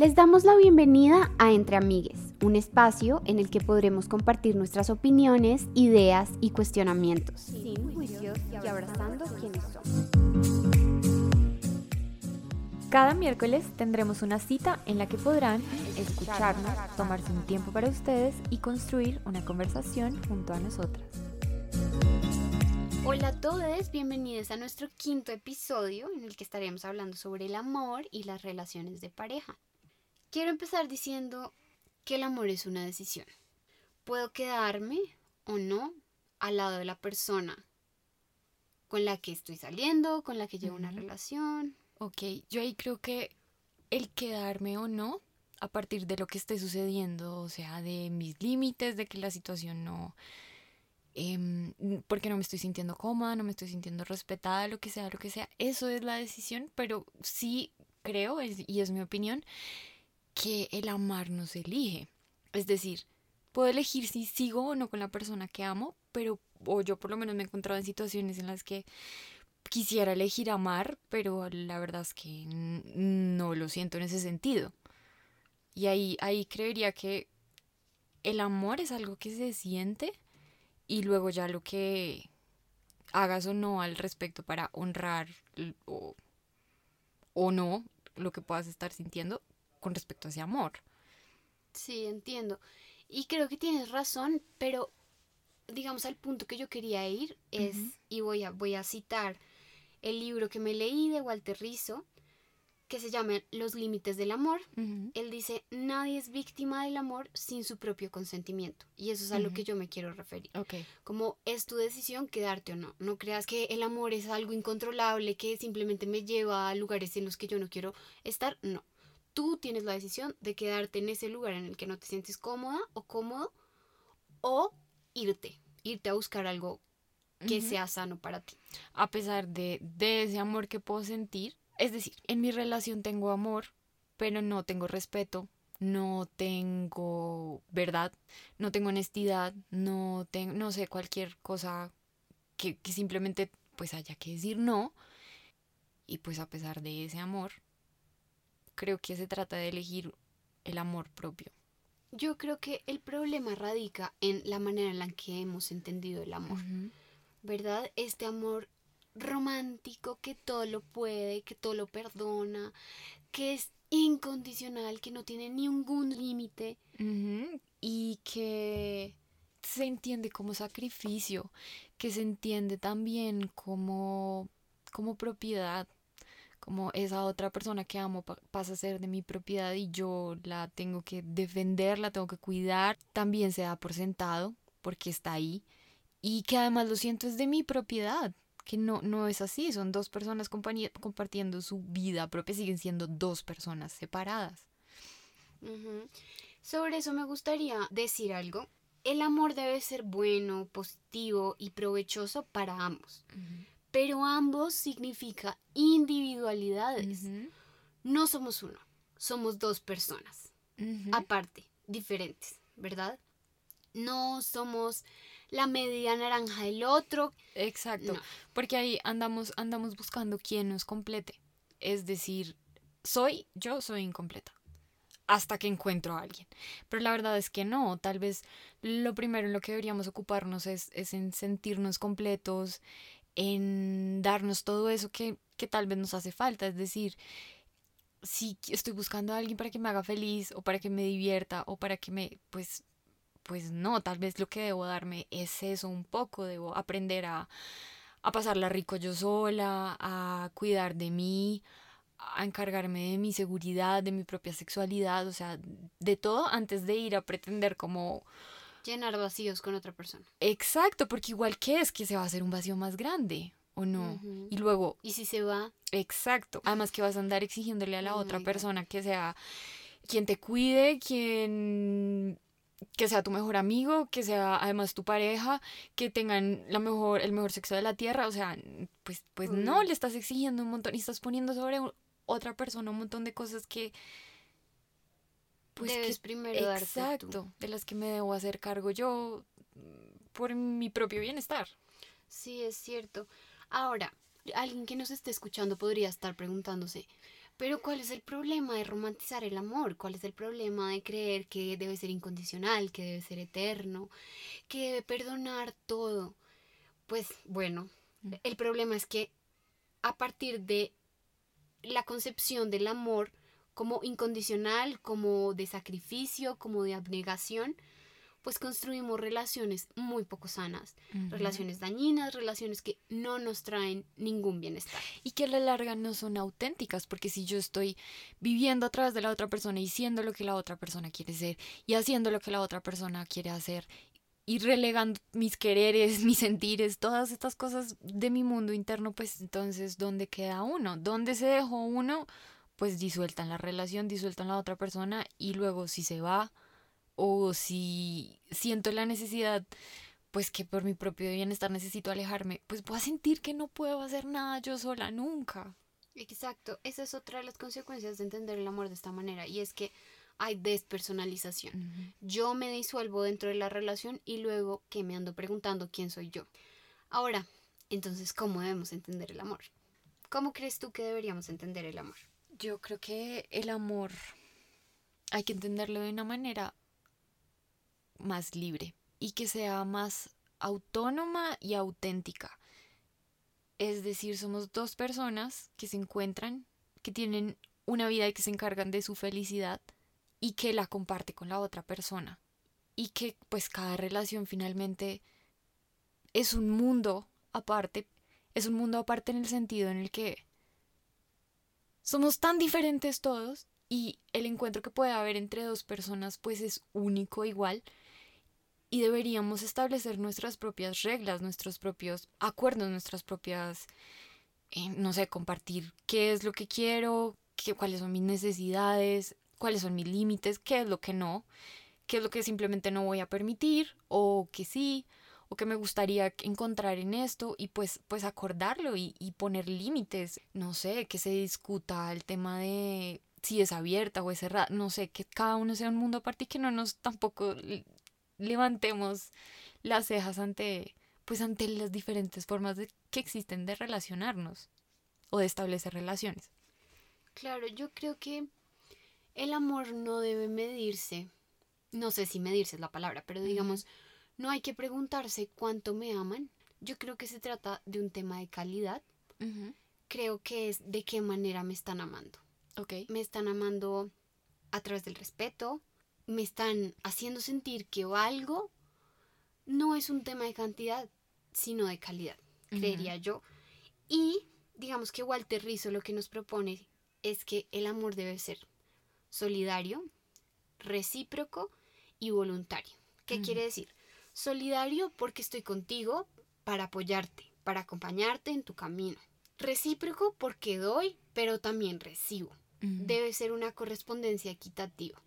Les damos la bienvenida a Entre Amigues, un espacio en el que podremos compartir nuestras opiniones, ideas y cuestionamientos, sin juicios y abrazando quienes somos. Cada miércoles tendremos una cita en la que podrán escucharnos, tomarse un tiempo para ustedes y construir una conversación junto a nosotras. Hola a todos, bienvenidos a nuestro quinto episodio en el que estaremos hablando sobre el amor y las relaciones de pareja. Quiero empezar diciendo que el amor es una decisión. Puedo quedarme o no al lado de la persona con la que estoy saliendo, con la que llevo una relación. Ok, yo ahí creo que el quedarme o no, a partir de lo que esté sucediendo, o sea, de mis límites, de que la situación no... Eh, porque no me estoy sintiendo cómoda, no me estoy sintiendo respetada, lo que sea, lo que sea, eso es la decisión, pero sí creo, y es mi opinión, que el amar no se elige. Es decir, puedo elegir si sigo o no con la persona que amo, pero o yo por lo menos me he encontrado en situaciones en las que quisiera elegir amar, pero la verdad es que no lo siento en ese sentido. Y ahí, ahí creería que el amor es algo que se siente y luego ya lo que hagas o no al respecto para honrar o, o no lo que puedas estar sintiendo con respecto a ese amor. Sí, entiendo. Y creo que tienes razón, pero digamos al punto que yo quería ir es, y voy a, voy a citar el libro que me leí de Walter Rizzo, que se llama Los Límites del Amor. Él dice, nadie es víctima del amor sin su propio consentimiento. Y eso es a lo que yo me quiero referir. Como es tu decisión quedarte o no. No creas que el amor es algo incontrolable que simplemente me lleva a lugares en los que yo no quiero estar. No tú tienes la decisión de quedarte en ese lugar en el que no te sientes cómoda o cómodo o irte, irte a buscar algo que sea sano para ti. A pesar de, de ese amor que puedo sentir, es decir, en mi relación tengo amor, pero no tengo respeto, no tengo verdad, no tengo honestidad, no tengo, no sé, cualquier cosa que, que simplemente pues haya que decir no. Y pues a pesar de ese amor, creo que se trata de elegir el amor propio. Yo creo que el problema radica en la manera en la que hemos entendido el amor, ¿verdad? Este amor romántico que todo lo puede, que todo lo perdona, que es incondicional, que no tiene ningún límite. Y que se entiende como sacrificio, que se entiende también como, como propiedad, como esa otra persona que amo pasa a ser de mi propiedad y yo la tengo que defender, la tengo que cuidar, también se da por sentado porque está ahí y que además lo siento es de mi propiedad, que no, no es así, son dos personas compartiendo su vida propia, siguen siendo dos personas separadas. Sobre eso me gustaría decir algo. El amor debe ser bueno, positivo y provechoso para ambos pero ambos significa individualidades. No somos uno, somos dos personas, aparte, diferentes, ¿verdad? No somos la media naranja del otro. Exacto, porque ahí andamos, andamos buscando quién nos complete. Es decir, soy, yo soy incompleta hasta que encuentro a alguien. Pero la verdad es que no, tal vez lo primero en lo que deberíamos ocuparnos es, es en sentirnos completos, en darnos todo eso que, tal vez nos hace falta. Es decir, si estoy buscando a alguien para que me haga feliz o para que me divierta o para que me, pues, pues no, tal vez lo que debo darme es eso un poco, debo aprender a, a pasarla rico yo sola, a cuidar de mí, a encargarme de mi seguridad, de mi propia sexualidad, o sea, de todo antes de ir a pretender como llenar vacíos con otra persona. Exacto, porque igual que es que se va a hacer un vacío más grande, ¿o no? Y luego... ¿Y si se va? Exacto. Además que vas a andar exigiéndole a la oh otra persona que sea quien te cuide, quien que sea tu mejor amigo, que sea además tu pareja, que tengan la mejor, el mejor sexo de la tierra, o sea, pues, pues no, le estás exigiendo un montón y estás poniendo sobre otra persona un montón de cosas que pues Debes primero exacto, de las que me debo hacer cargo yo por mi propio bienestar. Sí, es cierto. Ahora, alguien que nos esté escuchando podría estar preguntándose, Pero ¿cuál es el problema de romantizar el amor? ¿Cuál es el problema de creer que debe ser incondicional, que debe ser eterno, que debe perdonar todo? Pues bueno, mm. el problema es que a partir de la concepción del amor como incondicional, como de sacrificio, como de abnegación, pues construimos relaciones muy poco sanas, relaciones dañinas, relaciones que no nos traen ningún bienestar. Y que a la larga no son auténticas, porque si yo estoy viviendo a través de la otra persona y siendo lo que la otra persona quiere ser y haciendo lo que la otra persona quiere hacer y relegando mis quereres, mis sentires, todas estas cosas de mi mundo interno, pues entonces, ¿dónde queda uno? ¿Dónde se dejó uno? Pues disueltan la relación, disueltan la otra persona y luego si se va o si siento la necesidad, pues que por mi propio bienestar necesito alejarme, pues voy a sentir que no puedo hacer nada yo sola nunca. Exacto, esa es otra de las consecuencias de entender el amor de esta manera y es que hay despersonalización. Yo me disuelvo dentro de la relación y luego que me ando preguntando quién soy yo. Ahora, entonces, ¿cómo debemos entender el amor? ¿Cómo crees tú que deberíamos entender el amor? Yo creo que el amor hay que entenderlo de una manera más libre y que sea más autónoma y auténtica. Es decir, somos dos personas que se encuentran, que tienen una vida y que se encargan de su felicidad y que la comparte con la otra persona. Y que pues cada relación finalmente es un mundo aparte, es un mundo aparte en el sentido en el que somos tan diferentes todos y el encuentro que puede haber entre dos personas pues es único igual y deberíamos establecer nuestras propias reglas, nuestros propios acuerdos, nuestras propias, eh, no sé, compartir qué es lo que quiero, qué, cuáles son mis necesidades, cuáles son mis límites, qué es lo que no, qué es lo que simplemente no voy a permitir o que sí o que me gustaría encontrar en esto y pues pues acordarlo y, y poner límites. No sé que se discuta el tema de si es abierta o es cerrada. No sé que cada uno sea un mundo aparte y que no nos tampoco levantemos las cejas ante pues ante las diferentes formas de, que existen de relacionarnos o de establecer relaciones. Claro, yo creo que el amor no debe medirse, no sé si medirse es la palabra, pero digamos, no hay que preguntarse cuánto me aman. Yo creo que se trata de un tema de calidad. Creo que es de qué manera me están amando. Okay. Me están amando a través del respeto, me están haciendo sentir que algo no es un tema de cantidad, sino de calidad, creería yo. Y digamos que Walter Rizzo lo que nos propone es que el amor debe ser solidario, recíproco y voluntario. ¿Qué quiere decir? Solidario porque estoy contigo para apoyarte, para acompañarte en tu camino. Recíproco porque doy, pero también recibo. Debe ser una correspondencia equitativa.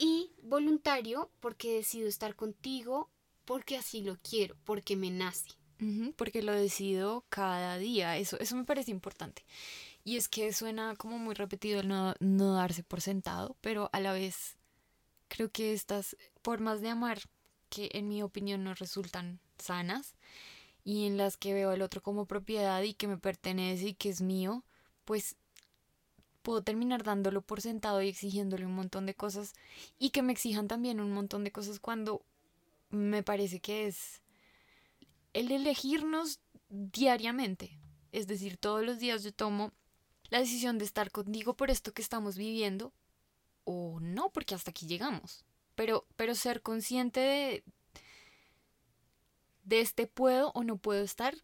Y voluntario porque decido estar contigo porque así lo quiero, porque me nace. porque lo decido cada día, eso, eso me parece importante. Y es que suena como muy repetido el no, no darse por sentado, pero a la vez creo que estas formas de amar que en mi opinión no resultan sanas y en las que veo al otro como propiedad y que me pertenece y que es mío, pues puedo terminar dándolo por sentado y exigiéndole un montón de cosas y que me exijan también un montón de cosas cuando me parece que es el elegirnos diariamente. Es decir, todos los días yo tomo la decisión de estar contigo por esto que estamos viviendo o no, porque hasta aquí llegamos. Pero, pero ser consciente de, de este puedo o no puedo estar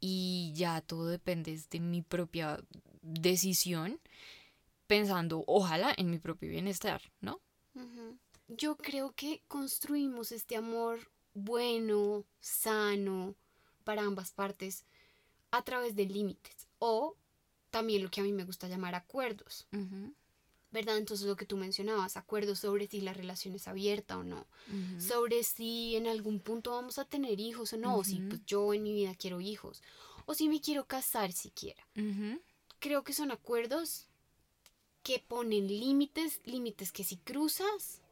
y ya todo depende de mi propia decisión pensando, ojalá, en mi propio bienestar, ¿no? Yo creo que construimos este amor bueno, sano, para ambas partes, a través de límites o también lo que a mí me gusta llamar acuerdos. ¿Verdad? Entonces lo que tú mencionabas, acuerdos sobre si la relación es abierta o no, sobre si en algún punto vamos a tener hijos o no, o si pues, yo en mi vida quiero hijos, o si me quiero casar siquiera. Creo que son acuerdos que ponen límites, límites que si cruzas,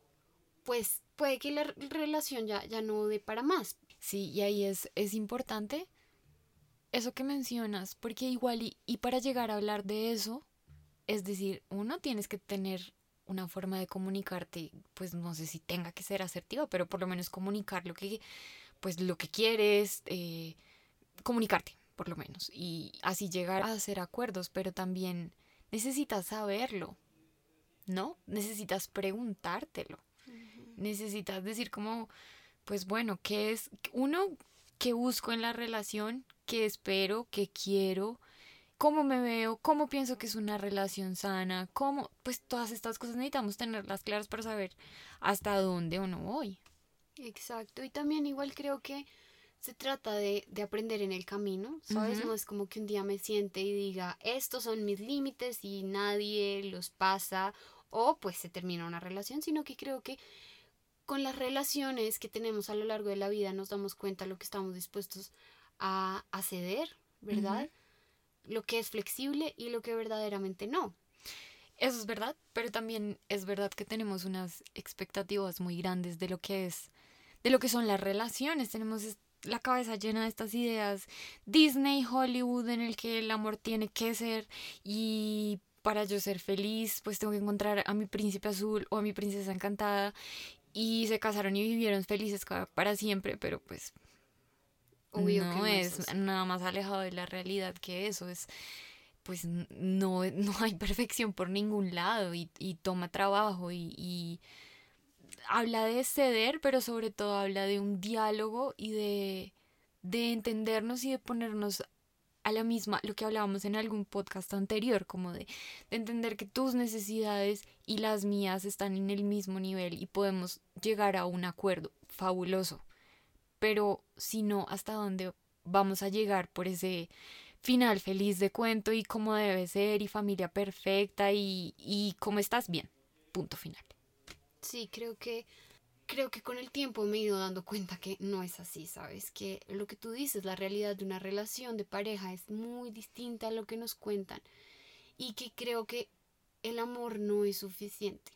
pues puede que la relación ya, ya no dé para más. Sí, y ahí es, es importante eso que mencionas, porque igual y, para llegar a hablar de eso, Es decir, uno tienes que tener una forma de comunicarte, pues no sé si tenga que ser asertiva, pero por lo menos comunicar lo que, pues lo que quieres, eh, comunicarte, por lo menos, y así llegar a hacer acuerdos, pero también necesitas saberlo, ¿no? Necesitas preguntártelo, necesitas decir como, pues bueno, ¿qué es uno que busco en la relación? ¿Qué espero? ¿Qué quiero? Cómo me veo, cómo pienso que es una relación sana, cómo, pues todas estas cosas necesitamos tenerlas claras para saber hasta dónde o no voy. Exacto, y también igual creo que se trata de, aprender en el camino, ¿sabes? No es como que un día me siente y diga, estos son mis límites y nadie los pasa, o pues se termina una relación, sino que creo que con las relaciones que tenemos a lo largo de la vida nos damos cuenta de lo que estamos dispuestos a, ceder, ¿verdad? Lo que es flexible y lo que verdaderamente no. Eso es verdad, pero también es verdad que tenemos unas expectativas muy grandes de lo que es, de lo que son las relaciones. Tenemos la cabeza llena de estas ideas Disney, Hollywood, en el que el amor tiene que ser y para yo ser feliz, pues tengo que encontrar a mi príncipe azul o a mi princesa encantada y se casaron y vivieron felices para siempre, pero pues no, es, nada más alejado de la realidad que eso es pues no, no hay perfección por ningún lado y, toma trabajo y, habla de ceder, pero sobre todo habla de un diálogo y de, de entendernos y de ponernos a la misma, lo que hablábamos en algún podcast anterior, como de, de, entender que tus necesidades y las mías están en el mismo nivel y podemos llegar a un acuerdo fabuloso pero si no, hasta dónde vamos a llegar por ese final feliz de cuento y cómo debe ser y familia perfecta y, y cómo estás bien. Punto final. Sí, creo que creo que con el tiempo me he ido dando cuenta que no es así, ¿sabes? Que lo que tú dices, la realidad de una relación de pareja es muy distinta a lo que nos cuentan y que creo que el amor no es suficiente.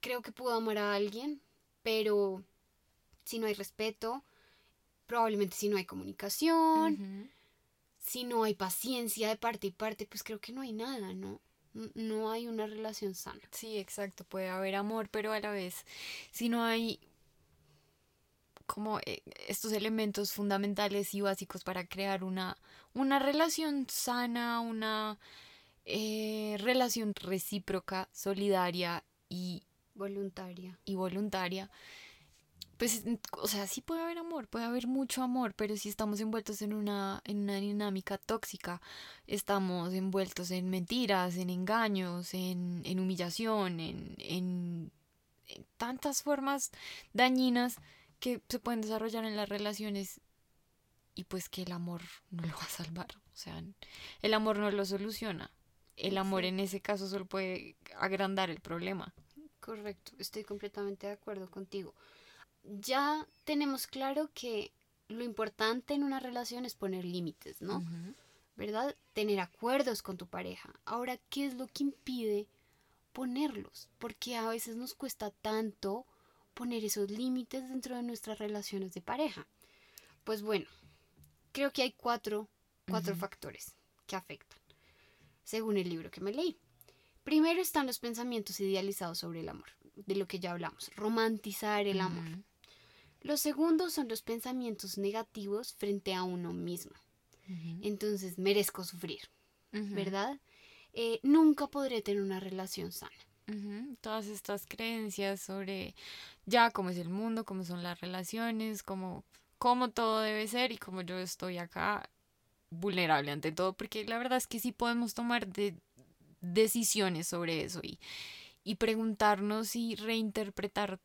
Creo que puedo amar a alguien, pero si no hay respeto, probablemente si no hay comunicación, si no hay paciencia de parte y parte, pues creo que no hay nada, ¿no? No hay una relación sana. Sí, exacto, puede haber amor, pero a la vez, si no hay como eh, estos elementos fundamentales y básicos para crear una, una relación sana, una eh, relación recíproca, solidaria y voluntaria. Y voluntaria pues, o sea, sí puede haber amor, puede haber mucho amor, pero si estamos envueltos en una, en una dinámica tóxica, estamos envueltos en mentiras, en engaños, en, en humillación, en, en, tantas formas dañinas que se pueden desarrollar en las relaciones y pues que el amor no lo va a salvar, o sea, el amor no lo soluciona. El amor en ese caso solo puede agrandar el problema. Correcto, estoy completamente de acuerdo contigo ya tenemos claro que lo importante en una relación es poner límites, ¿no? ¿Verdad? Tener acuerdos con tu pareja. Ahora, ¿qué es lo que impide ponerlos? Porque a veces nos cuesta tanto poner esos límites dentro de nuestras relaciones de pareja. Pues bueno, creo que hay cuatro, cuatro factores que afectan, según el libro que me leí. Primero están los pensamientos idealizados sobre el amor, de lo que ya hablamos, romantizar el amor. Los segundos son los pensamientos negativos frente a uno mismo. Entonces, merezco sufrir, ¿verdad? Eh, nunca podré tener una relación sana. Todas estas creencias sobre ya cómo es el mundo, cómo son las relaciones, cómo, cómo todo debe ser y cómo yo estoy acá vulnerable ante todo, porque la verdad es que sí podemos tomar decisiones sobre eso y, y preguntarnos y reinterpretar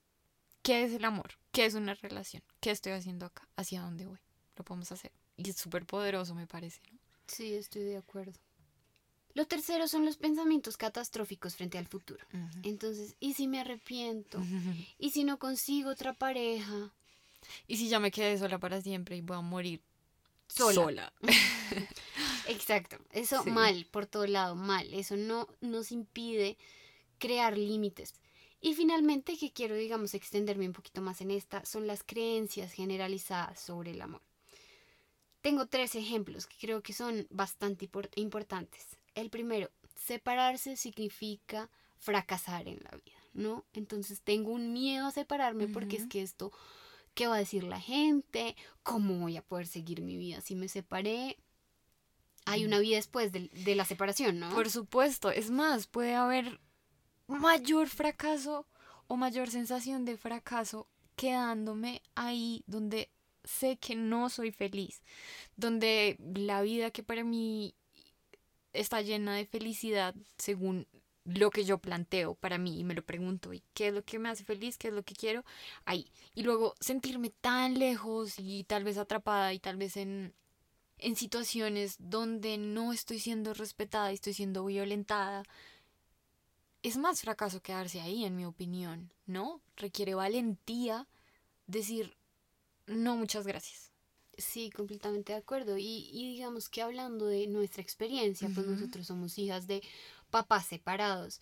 qué es el amor, ¿Qué es una relación? ¿Qué estoy haciendo acá? ¿Hacia dónde voy? Lo podemos hacer. Y es súper poderoso, me parece, ¿no? Sí, estoy de acuerdo. Lo tercero son los pensamientos catastróficos frente al futuro. Entonces, ¿y si me arrepiento? ¿Y si no consigo otra pareja? ¿Y si ya me quedé sola para siempre y voy a morir sola? Exacto. Eso mal, por todo lado, mal. Eso no nos impide crear límites. Y finalmente, que quiero, digamos, extenderme un poquito más en esta, son las creencias generalizadas sobre el amor. Tengo tres ejemplos que creo que son bastante importantes. El primero, separarse significa fracasar en la vida, ¿no? Entonces tengo un miedo a separarme porque es que esto, ¿qué va a decir la gente? ¿Cómo voy a poder seguir mi vida si me separé? Hay una vida después de, de la separación, ¿no? Por supuesto, es más, puede haber mayor fracaso o mayor sensación de fracaso quedándome ahí donde sé que no soy feliz, donde la vida que para mí está llena de felicidad según lo que yo planteo para mí y me lo pregunto, ¿y qué es lo que me hace feliz? ¿Qué es lo que quiero? Ahí. Y luego sentirme tan lejos y tal vez atrapada y tal vez en, en situaciones donde no estoy siendo respetada y estoy siendo violentada. Es más fracaso quedarse ahí, en mi opinión, ¿no? Requiere valentía decir, no, muchas gracias. Sí, completamente de acuerdo. Y, digamos que hablando de nuestra experiencia, pues nosotros somos hijas de papás separados.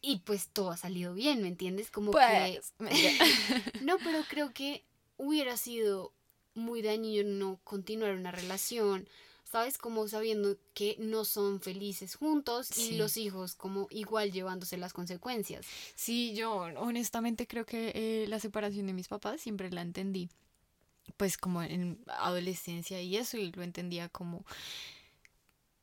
Y pues todo ha salido bien, ¿me entiendes? Como que... Pues, no, pero creo que hubiera sido muy dañino no continuar una relación, ¿sabes? Como sabiendo que no son felices juntos y los hijos como igual llevándose las consecuencias. Sí, yo honestamente creo que eh, la separación de mis papás siempre la entendí pues como en adolescencia y eso, y lo entendía como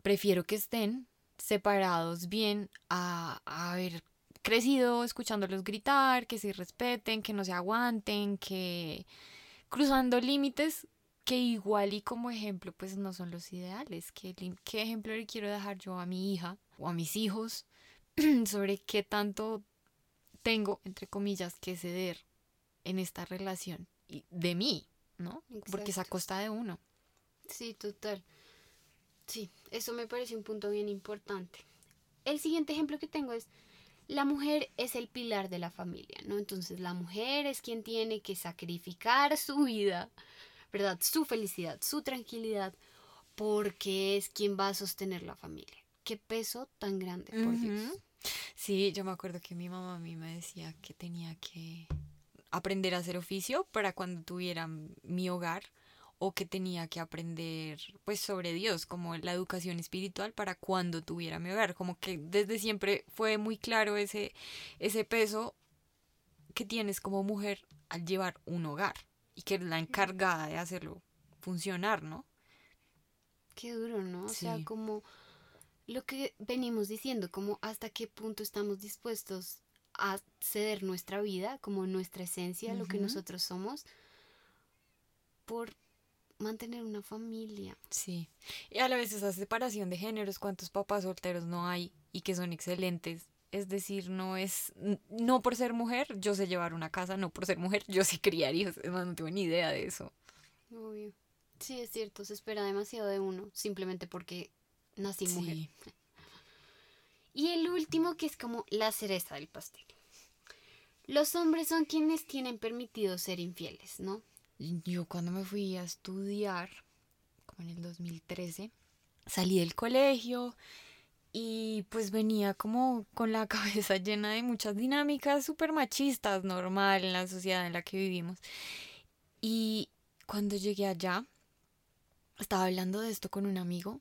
prefiero que estén separados bien a, haber crecido escuchándolos gritar, que se respeten, que no se aguanten, que cruzando límites que igual y como ejemplo pues no son los ideales. ¿Qué, qué ejemplo le quiero dejar yo a mi hija o a mis hijos sobre qué tanto tengo, entre comillas, que ceder en esta relación y de mí, ¿no? Porque es a costa de uno. Sí, total. Sí, eso me parece un punto bien importante. El siguiente ejemplo que tengo es, la mujer es el pilar de la familia, ¿no? Entonces la mujer es quien tiene que sacrificar su vida, ¿verdad? Su felicidad, su tranquilidad, porque es quien va a sostener la familia. Qué peso tan grande, por Dios. Sí, yo me acuerdo que mi mamá a mí me decía que tenía que aprender a hacer oficio para cuando tuviera mi hogar o que tenía que aprender pues sobre Dios, como la educación espiritual para cuando tuviera mi hogar, como que desde siempre fue muy claro ese ese peso que tienes como mujer al llevar un hogar y que eres la encargada de hacerlo funcionar, ¿no? Qué duro, ¿no? O sea, como lo que venimos diciendo, como hasta qué punto estamos dispuestos a ceder nuestra vida, como nuestra esencia, lo que nosotros somos, por mantener una familia. Sí. Y a la vez esa separación de géneros, cuántos papás solteros no hay y que son excelentes. Es decir, no es, no por ser mujer, yo sé llevar una casa, no por ser mujer, yo sé criar hijos. Más, no tengo ni idea de eso. Obvio. Sí, es cierto, se espera demasiado de uno, simplemente porque nací mujer. Y el último que es como la cereza del pastel. Los hombres son quienes tienen permitido ser infieles, ¿no? Yo cuando me fui a estudiar, como en el 2013, salí del colegio y pues venía como con la cabeza llena de muchas dinámicas súper machistas, normal en la sociedad en la que vivimos. Y cuando llegué allá, estaba hablando de esto con un amigo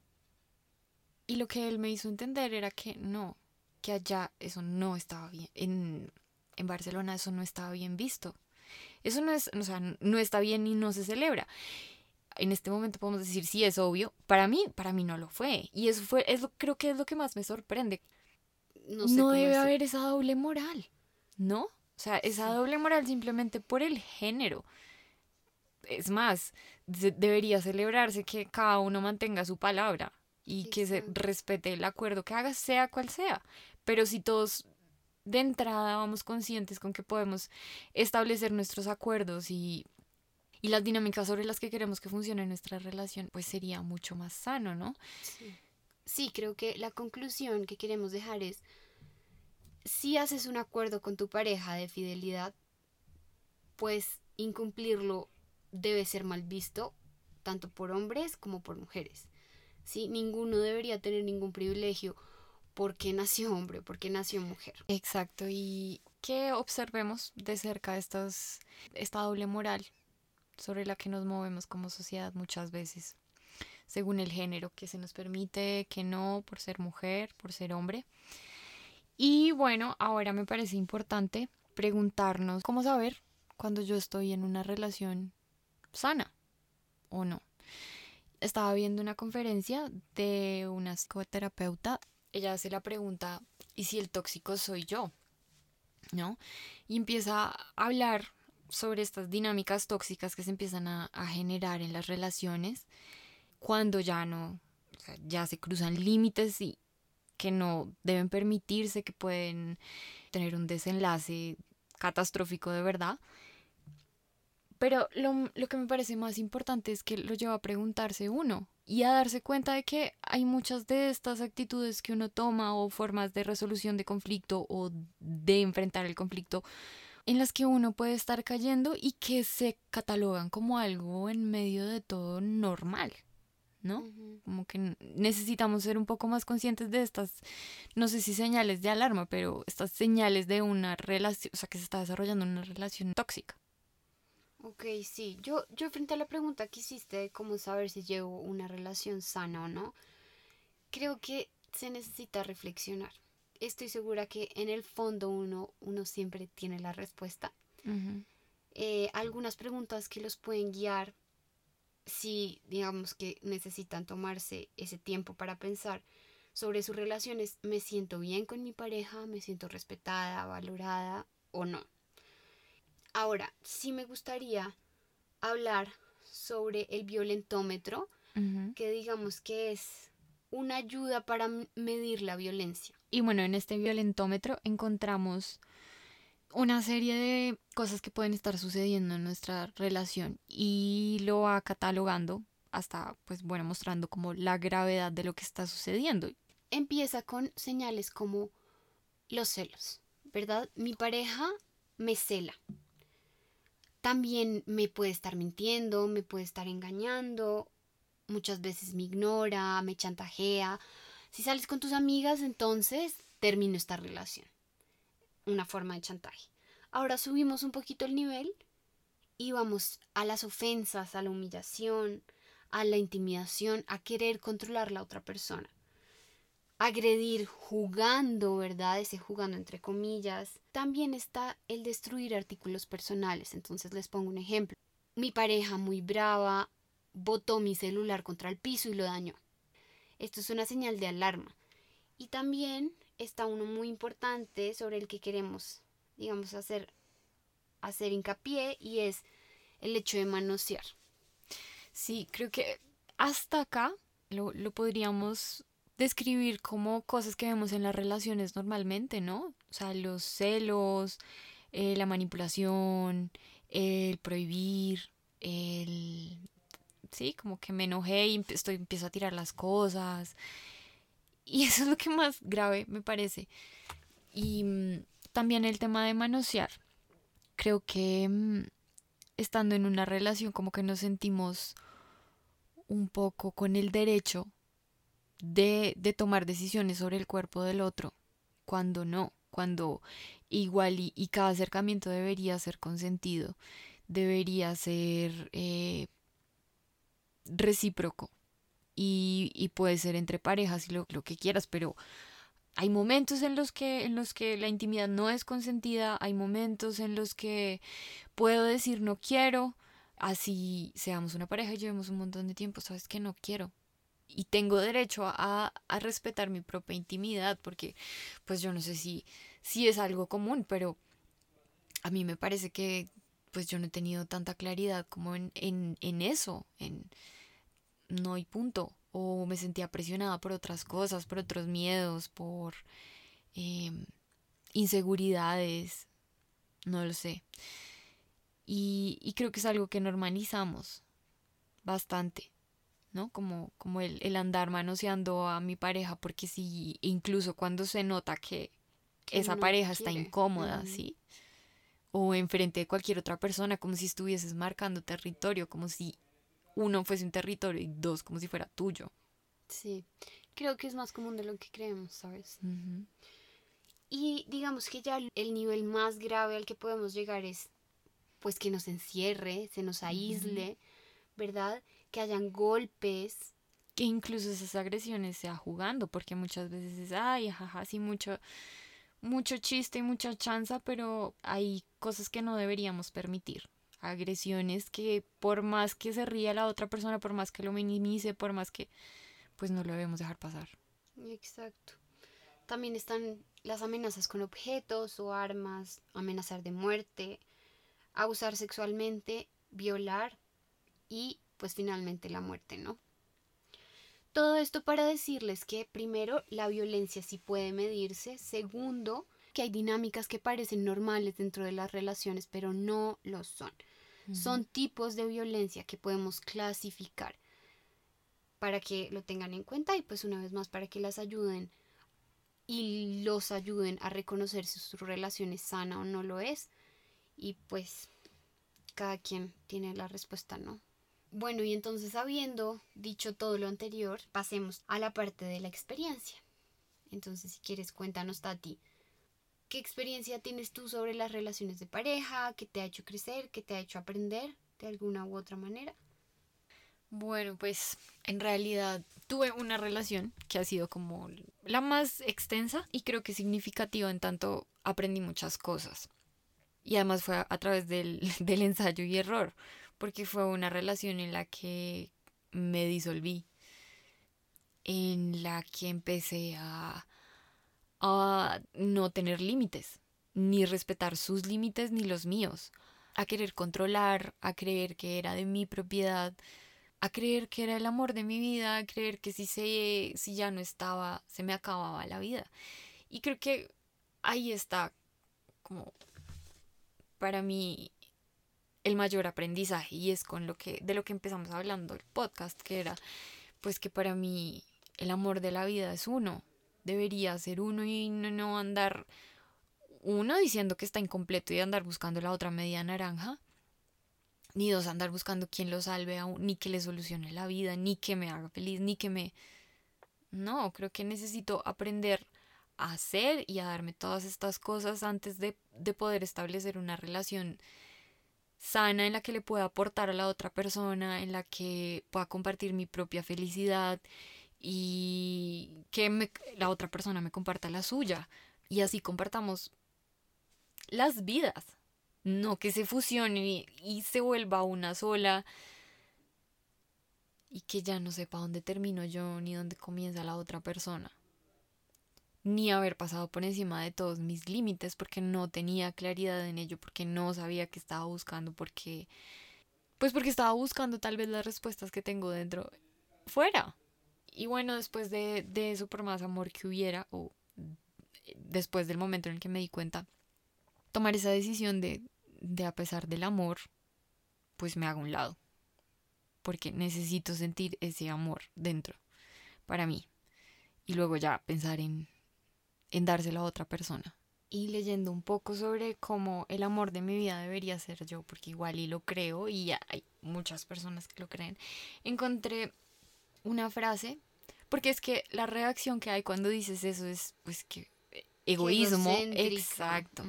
y lo que él me hizo entender era que no, que allá eso no estaba bien. En, en Barcelona eso no estaba bien visto. Eso no es, o sea, no está bien y no se celebra. En este momento podemos decir sí es obvio. Para mí, para mí no lo fue. Y eso fue, es creo que es lo que más me sorprende. No, no debe haber esa doble moral, ¿no? O sea, esa doble moral simplemente por el género. Es más, debería celebrarse que cada uno mantenga su palabra y que se respete el acuerdo que hagas, sea cual sea. Pero si todos de entrada vamos conscientes con que podemos establecer nuestros acuerdos y, y las dinámicas sobre las que queremos que funcione nuestra relación, pues sería mucho más sano, ¿no? Sí. sí, creo que la conclusión que queremos dejar es, si haces un acuerdo con tu pareja de fidelidad, pues incumplirlo debe ser mal visto, tanto por hombres como por mujeres. ¿sí? Ninguno debería tener ningún privilegio porque nació hombre, porque nació mujer. Exacto, y que observemos de cerca estas, esta doble moral sobre la que nos movemos como sociedad muchas veces. según el género que se nos permite, que no, por ser mujer, por ser hombre. Y bueno, ahora me parece importante preguntarnos cómo saber cuando yo estoy en una relación sana o no. Estaba viendo una conferencia de una psicoterapeuta. Ella hace la pregunta, ¿y si el tóxico soy yo? ¿No? Y empieza a hablar sobre estas dinámicas tóxicas que se empiezan a, generar en las relaciones cuando ya no, ya se cruzan límites y que no deben permitirse, que pueden tener un desenlace catastrófico de verdad. Pero lo, lo, que me parece más importante es que lo lleva a preguntarse uno y a darse cuenta de que hay muchas de estas actitudes que uno toma o formas de resolución de conflicto o de enfrentar el conflicto en las que uno puede estar cayendo y que se catalogan como algo en medio de todo normal. ¿no? Como que necesitamos ser un poco más conscientes de estas, no sé si señales de alarma, pero estas señales de una relación, o sea, que se está desarrollando una relación tóxica. Ok, sí. Yo, yo frente a la pregunta que hiciste de cómo saber si llevo una relación sana o no, creo que se necesita reflexionar. Estoy segura que en el fondo uno, uno siempre tiene la respuesta. Eh, algunas preguntas que los pueden guiar si digamos que necesitan tomarse ese tiempo para pensar sobre sus relaciones, me siento bien con mi pareja, me siento respetada, valorada o no. Ahora, sí me gustaría hablar sobre el violentómetro, que digamos que es una ayuda para medir la violencia. Y bueno, en este violentómetro encontramos una serie de cosas que pueden estar sucediendo en nuestra relación y lo va catalogando hasta, pues bueno, mostrando como la gravedad de lo que está sucediendo. Empieza con señales como los celos, ¿verdad? Mi pareja me cela. También me puede estar mintiendo, me puede estar engañando, muchas veces me ignora, me chantajea. Si sales con tus amigas, entonces termino esta relación una forma de chantaje. Ahora subimos un poquito el nivel y vamos a las ofensas, a la humillación, a la intimidación, a querer controlar la otra persona. Agredir jugando, ¿verdad? Ese jugando entre comillas. También está el destruir artículos personales. Entonces les pongo un ejemplo. Mi pareja muy brava botó mi celular contra el piso y lo dañó. Esto es una señal de alarma. Y también está uno muy importante sobre el que queremos, digamos, hacer, hacer hincapié y es el hecho de manosear. Sí, creo que hasta acá lo, podríamos describir como cosas que vemos en las relaciones normalmente, ¿no? O sea, los celos, eh, la manipulación, el prohibir, el... Sí, como que me enojé y estoy, empiezo a tirar las cosas, y eso es lo que más grave me parece. Y mm, también el tema de manosear. Creo que mm, estando en una relación como que nos sentimos un poco con el derecho de, de tomar decisiones sobre el cuerpo del otro, cuando no, cuando igual y, cada acercamiento debería ser consentido, debería ser eh, recíproco y, puede ser entre parejas y lo, que quieras, pero hay momentos en los que en los que la intimidad no es consentida, hay momentos en los que puedo decir no quiero, así seamos una pareja y llevemos un montón de tiempo, sabes que no quiero. Y tengo derecho a, a, respetar mi propia intimidad, porque pues yo no sé si, si es algo común, pero a mí me parece que pues yo no he tenido tanta claridad como en, en, en eso, en, no hay punto. O me sentía presionada por otras cosas, por otros miedos, por em, inseguridades, no lo sé. Y, creo que es algo que normalizamos bastante, ¿no? Como, como el, el, andar manoseando a mi pareja, porque si, incluso cuando se nota que, esa pareja está incómoda, ¿sí? O enfrente de cualquier otra persona, como si estuvieses marcando territorio, como si uno fuese un territorio y dos como si fuera tuyo. Sí, creo que es más común de lo que creemos, ¿sabes? Y digamos que ya el nivel más grave al que podemos llegar es pues que nos encierre, se nos aísle, ¿verdad? Que hayan golpes, que incluso esas agresiones sea jugando, porque muchas veces es, ay, jaja, sí, mucho, mucho chiste y mucha chanza, pero hay cosas que no deberíamos permitir. Agresiones que por más que se ría la otra persona, por más que lo minimice, por más que, pues no lo debemos dejar pasar. Exacto. También están las amenazas con objetos o armas, amenazar de muerte, abusar sexualmente, violar y pues finalmente la muerte, ¿no? Todo esto para decirles que primero la violencia sí puede medirse, segundo que hay dinámicas que parecen normales dentro de las relaciones pero no lo son. Son tipos de violencia que podemos clasificar para que lo tengan en cuenta y pues una vez más para que las ayuden y los ayuden a reconocer si su relación es sana o no lo es y pues cada quien tiene la respuesta, ¿no? Bueno, y entonces habiendo dicho todo lo anterior, pasemos a la parte de la experiencia. Entonces, si quieres, cuéntanos, Tati, ¿qué experiencia tienes tú sobre las relaciones de pareja? ¿Qué te ha hecho crecer? ¿Qué te ha hecho aprender de alguna u otra manera? Bueno, pues en realidad tuve una relación que ha sido como la más extensa y creo que significativa en tanto aprendí muchas cosas. Y además fue a, través del, del ensayo y error porque fue una relación en la que me disolví, en la que empecé a, a no tener límites, ni respetar sus límites ni los míos, a querer controlar, a creer que era de mi propiedad, a creer que era el amor de mi vida, a creer que si, se, si ya no estaba, se me acababa la vida. Y creo que ahí está como para mí el mayor aprendizaje y es con lo que de lo que empezamos hablando el podcast que era pues que para mí el amor de la vida es uno. Debería ser uno y no, andar uno diciendo que está incompleto y andar buscando la otra media naranja ni dos andar buscando quien lo salve ni que le solucione la vida ni que me haga feliz ni que me no creo que necesito aprender a hacer y a darme todas estas cosas antes de, de poder establecer una relación sana en la que le pueda aportar a la otra persona, en la que pueda compartir mi propia felicidad y que la otra persona me comparta la suya. Y así compartamos las vidas, no que se fusionen y, y se vuelva una sola y que ya no sepa dónde termino yo ni dónde comienza la otra persona ni haber pasado por encima de todos mis límites porque no tenía claridad en ello, porque no sabía qué estaba buscando, porque pues porque estaba buscando tal vez las respuestas que tengo dentro fuera. Y bueno, después de, de eso, por más amor que hubiera, o después del momento en el que me di cuenta, tomar esa decisión de, de a pesar del amor, pues me hago un lado. Porque necesito sentir ese amor dentro, para mí. Y luego ya pensar en, en dárselo a otra persona. Y leyendo un poco sobre cómo el amor de mi vida debería ser yo, porque igual y lo creo y hay muchas personas que lo creen, encontré una frase, porque es que la reacción que hay cuando dices eso es pues que egoísmo, exacto,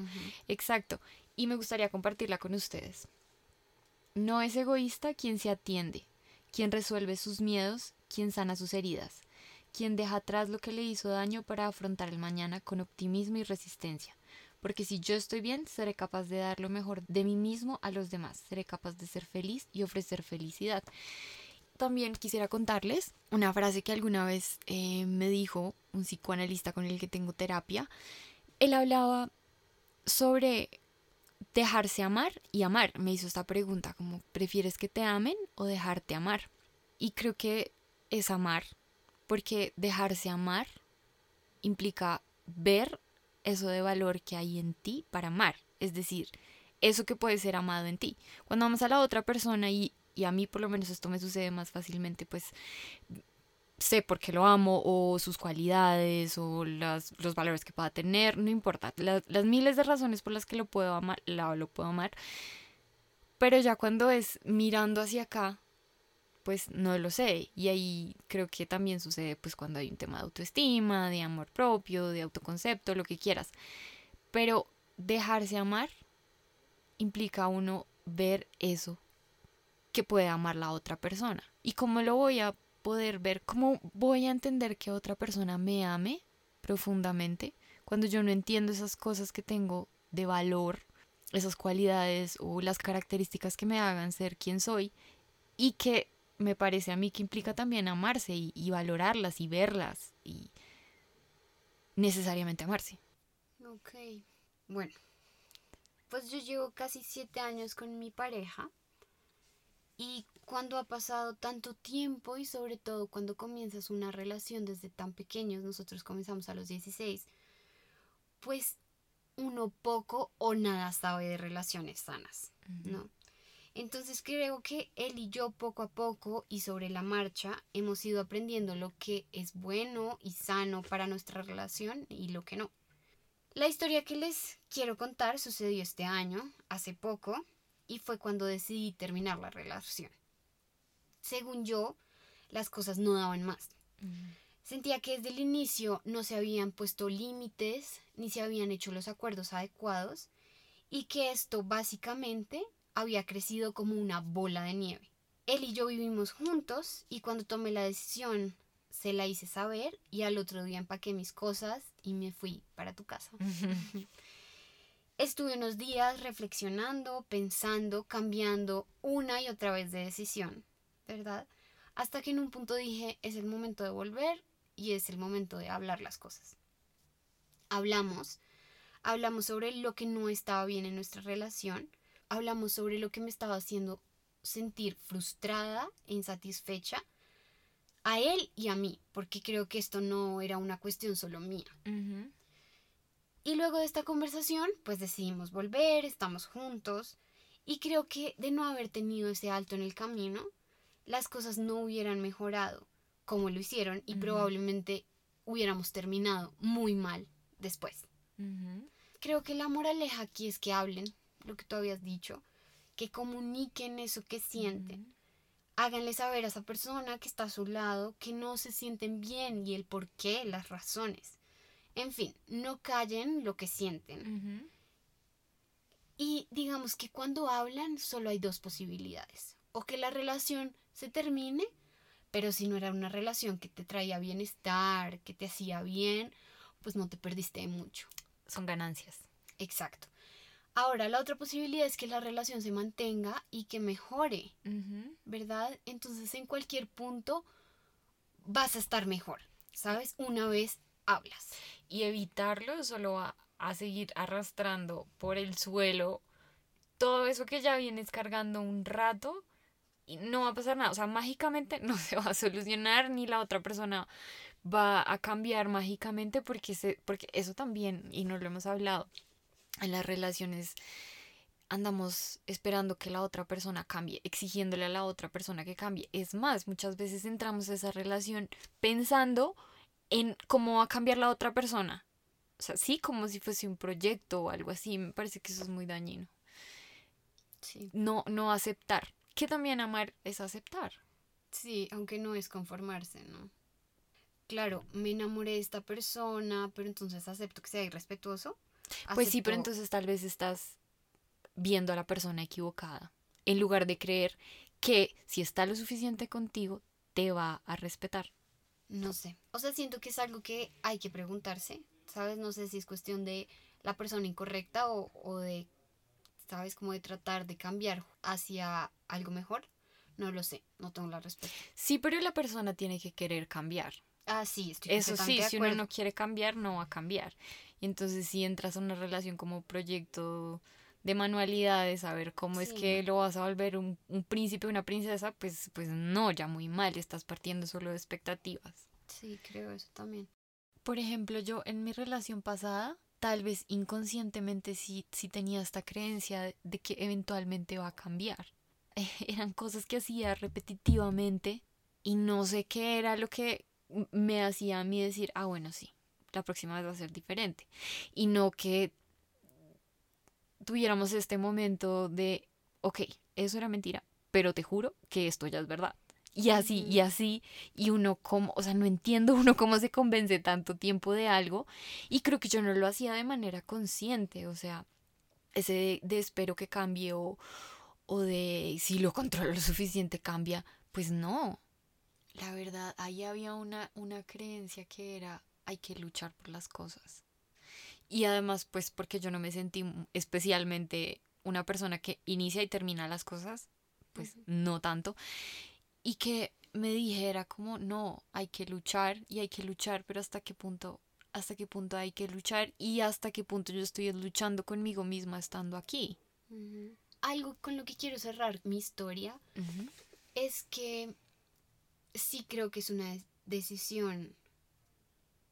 exacto, y me gustaría compartirla con ustedes. No es egoísta quien se atiende, quien resuelve sus miedos, quien sana sus heridas, quien deja atrás lo que le hizo daño para afrontar el mañana con optimismo y resistencia. Porque si yo estoy bien, seré capaz de dar lo mejor de mí mismo a los demás, seré capaz de ser feliz y ofrecer felicidad. También quisiera contarles una frase que alguna vez eh, me dijo un psicoanalista con el que tengo terapia. Él hablaba sobre dejarse amar y amar. Me hizo esta pregunta como, ¿prefieres que te amen o dejarte amar? Y creo que es amar porque dejarse amar implica ver eso de valor que hay en ti para amar, es decir, eso que puede ser amado en ti. Cuando amas a la otra persona y, a mí por lo menos esto me sucede más fácilmente, pues sé por qué lo amo o sus cualidades o los valores que pueda tener, no importa, las, miles de razones por las que lo puedo amar, lo puedo amar, pero ya cuando es mirando hacia acá, pues no lo sé. Y ahí creo que también sucede pues cuando hay un tema de autoestima, de amor propio, de autoconcepto, lo que quieras. Pero dejarse amar implica uno ver eso que puede amar la otra persona. ¿Y cómo lo voy a poder ver cómo voy a entender que otra persona me ame profundamente cuando yo no entiendo esas cosas que tengo de valor, esas cualidades o las características que me hagan ser quien soy y que me parece a mí que implica también amarse y, y valorarlas y verlas y necesariamente amarse. Ok, bueno, pues yo llevo casi siete años con mi pareja y cuando ha pasado tanto tiempo y sobre todo cuando comienzas una relación desde tan pequeños, nosotros comenzamos a los 16, pues uno poco o nada sabe de relaciones sanas, ¿no? Entonces creo que él y yo poco a poco y sobre la marcha hemos ido aprendiendo lo que es bueno y sano para nuestra relación y lo que no. La historia que les quiero contar sucedió este año, hace poco, y fue cuando decidí terminar la relación. Según yo, las cosas no daban más. Sentía que desde el inicio no se habían puesto límites ni se habían hecho los acuerdos adecuados y que esto básicamente había crecido como una bola de nieve. Él y yo vivimos juntos y cuando tomé la decisión se la hice saber y al otro día empaqué mis cosas y me fui para tu casa. Estuve unos días reflexionando, pensando, cambiando una y otra vez de decisión, ¿verdad? Hasta que en un punto dije, es el momento de volver y es el momento de hablar las cosas. Hablamos, hablamos sobre lo que no estaba bien en nuestra relación, hablamos sobre lo que me estaba haciendo sentir frustrada e insatisfecha a él y a mí, porque creo que esto no era una cuestión solo mía. Y luego de esta conversación, pues decidimos volver, estamos juntos, y creo que de no haber tenido ese alto en el camino, las cosas no hubieran mejorado como lo hicieron y probablemente hubiéramos terminado muy mal después. Creo que la moraleja aquí es que hablen, lo que tú habías dicho, que comuniquen eso que sienten háganle saber a esa persona que está a su lado que no se sienten bien y el por qué, las razones. En fin, no callen lo que sienten. Y digamos que cuando hablan solo hay dos posibilidades. O que la relación se termine, pero si no era una relación que te traía bienestar, que te hacía bien, pues no te perdiste mucho. Son ganancias. Exacto. Ahora, la otra posibilidad es que la relación se mantenga y que mejore, ¿verdad? Entonces, en cualquier punto vas a estar mejor, ¿sabes? Una vez hablas. Y evitarlo solo va a seguir arrastrando por el suelo todo eso que ya vienes cargando un rato y no va a pasar nada. O sea, mágicamente no se va a solucionar ni la otra persona va a cambiar mágicamente porque, se, porque eso también, y no lo hemos hablado, en las relaciones andamos esperando que la otra persona cambie, exigiéndole a la otra persona que cambie. Es más, muchas veces entramos a esa relación pensando en cómo va a cambiar la otra persona. O sea, sí, como si fuese un proyecto o algo así. Me parece que eso es muy dañino. Sí. No, no aceptar. Que también amar es aceptar. Sí, aunque no es conformarse, ¿no? Claro, me enamoré de esta persona, pero entonces acepto que sea irrespetuoso. Pues sí, pero entonces tal vez estás viendo a la persona equivocada. En lugar de creer que si está lo suficiente contigo, te va a respetar. No sé. O sea, siento que es algo que hay que preguntarse. ¿Sabes? No sé si es cuestión de la persona incorrecta o, o de, ¿sabes? Como de tratar de cambiar hacia algo mejor. No lo sé. No tengo la respuesta. Sí, pero la persona tiene que querer cambiar. Ah, sí, estoy Eso sí, si uno no quiere cambiar, no va a cambiar. Entonces si entras a una relación como proyecto de manualidades, a ver cómo es que lo vas a volver un, un príncipe o una princesa, pues, pues no, ya muy mal, estás partiendo solo de expectativas. Sí, creo eso también. Por ejemplo, yo en mi relación pasada, tal vez inconscientemente sí, sí tenía esta creencia de que eventualmente va a cambiar. Eran cosas que hacía repetitivamente y no sé qué era lo que me hacía a mí decir, ah, bueno, sí, la próxima vez va a ser diferente. Y no que tuviéramos este momento de, ok, eso era mentira, pero te juro que esto ya es verdad. Y así, y así, y uno como, o sea, no entiendo uno cómo se convence tanto tiempo de algo, y creo que yo no lo hacía de manera consciente, o sea, ese de, espero que cambie o, o de si lo controlo lo suficiente cambia, pues no. la verdad, ahí había una, una creencia que era hay que luchar por las cosas. Y además, pues porque yo no me sentí especialmente una persona que inicia y termina las cosas, pues no tanto. Y que me dijera como, no, hay que luchar y hay que luchar, pero hasta qué punto, hasta qué punto hay que luchar y hasta qué punto yo estoy luchando conmigo misma estando aquí. Algo con lo que quiero cerrar mi historia es que sí creo que es una decisión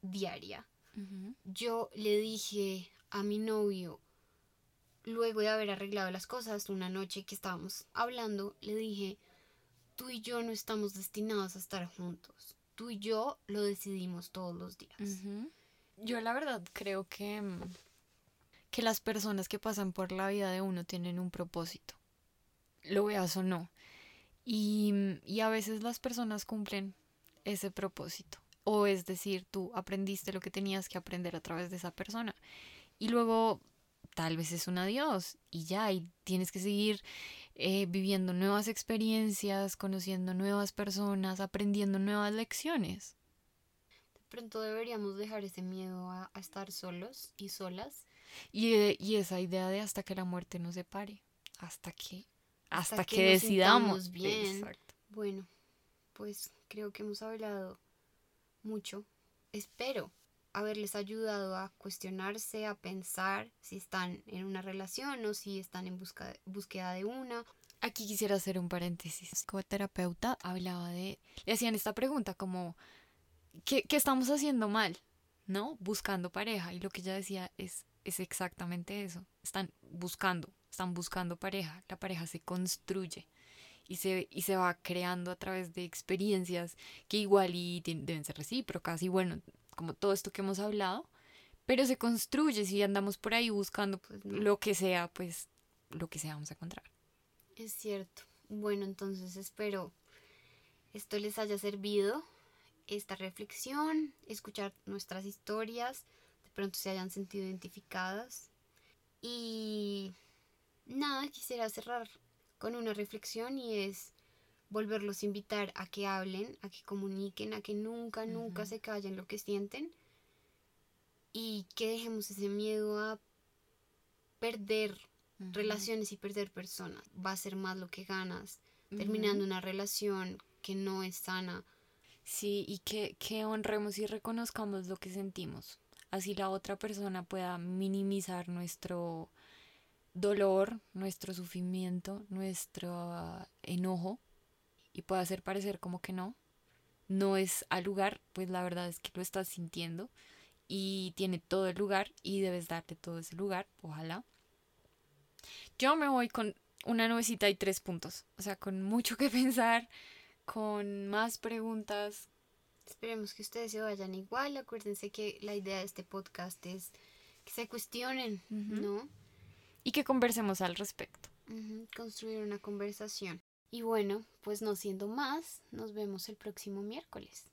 diaria. Yo le dije a mi novio, luego de haber arreglado las cosas, una noche que estábamos hablando, le dije, tú y yo no estamos destinados a estar juntos. Tú y yo lo decidimos todos los días. Yo la verdad creo que, mm, que las personas que pasan por la vida de uno tienen un propósito. Lo veas o no. Y, y a veces las personas cumplen ese propósito. O es decir, tú aprendiste lo que tenías que aprender a través de esa persona. Y luego tal vez es un adiós y ya, y tienes que seguir eh, viviendo nuevas experiencias, conociendo nuevas personas, aprendiendo nuevas lecciones. De pronto deberíamos dejar ese miedo a, estar solos y solas. Y, eh, y, esa idea de hasta que la muerte nos separe, hasta que, hasta, que, decidamos. bien. Bueno, pues creo que hemos hablado mucho. Espero haberles ayudado a cuestionarse, a pensar si están en una relación o si están en busca, búsqueda de una. Aquí quisiera hacer un paréntesis. Como terapeuta hablaba de... Le hacían esta pregunta como, ¿qué, qué estamos haciendo mal? ¿No? Buscando pareja. Y lo que ella decía es, es exactamente eso. Están buscando, están buscando pareja. La pareja se construye y se, y se va creando a través de experiencias que igual y deben ser recíprocas y bueno, como todo esto que hemos hablado, pero se construye si andamos por ahí buscando pues, lo que sea, pues lo que sea vamos a encontrar. Es cierto. Bueno, entonces espero esto les haya servido, esta reflexión, escuchar nuestras historias, de pronto se hayan sentido identificadas. Y nada, quisiera cerrar con una reflexión y es volverlos a invitar a que hablen, a que comuniquen, a que nunca, nunca se callen lo que sienten y que dejemos ese miedo a perder relaciones y perder personas. Va a ser más lo que ganas terminando una relación que no es sana. Sí, y que, que honremos y reconozcamos lo que sentimos. Así la otra persona pueda minimizar nuestro dolor, nuestro sufrimiento, nuestro enojo y puede hacer parecer como que no, no es al lugar, pues la verdad es que lo estás sintiendo y tiene todo el lugar y debes darte todo ese lugar, ojalá. Yo me voy con una nuevecita y tres puntos, o sea, con mucho que pensar, con más preguntas. Esperemos que ustedes se vayan igual, acuérdense que la idea de este podcast es que se cuestionen, ¿no? Y que conversemos al respecto. Construir una conversación. Y bueno, pues no siendo más, nos vemos el próximo miércoles.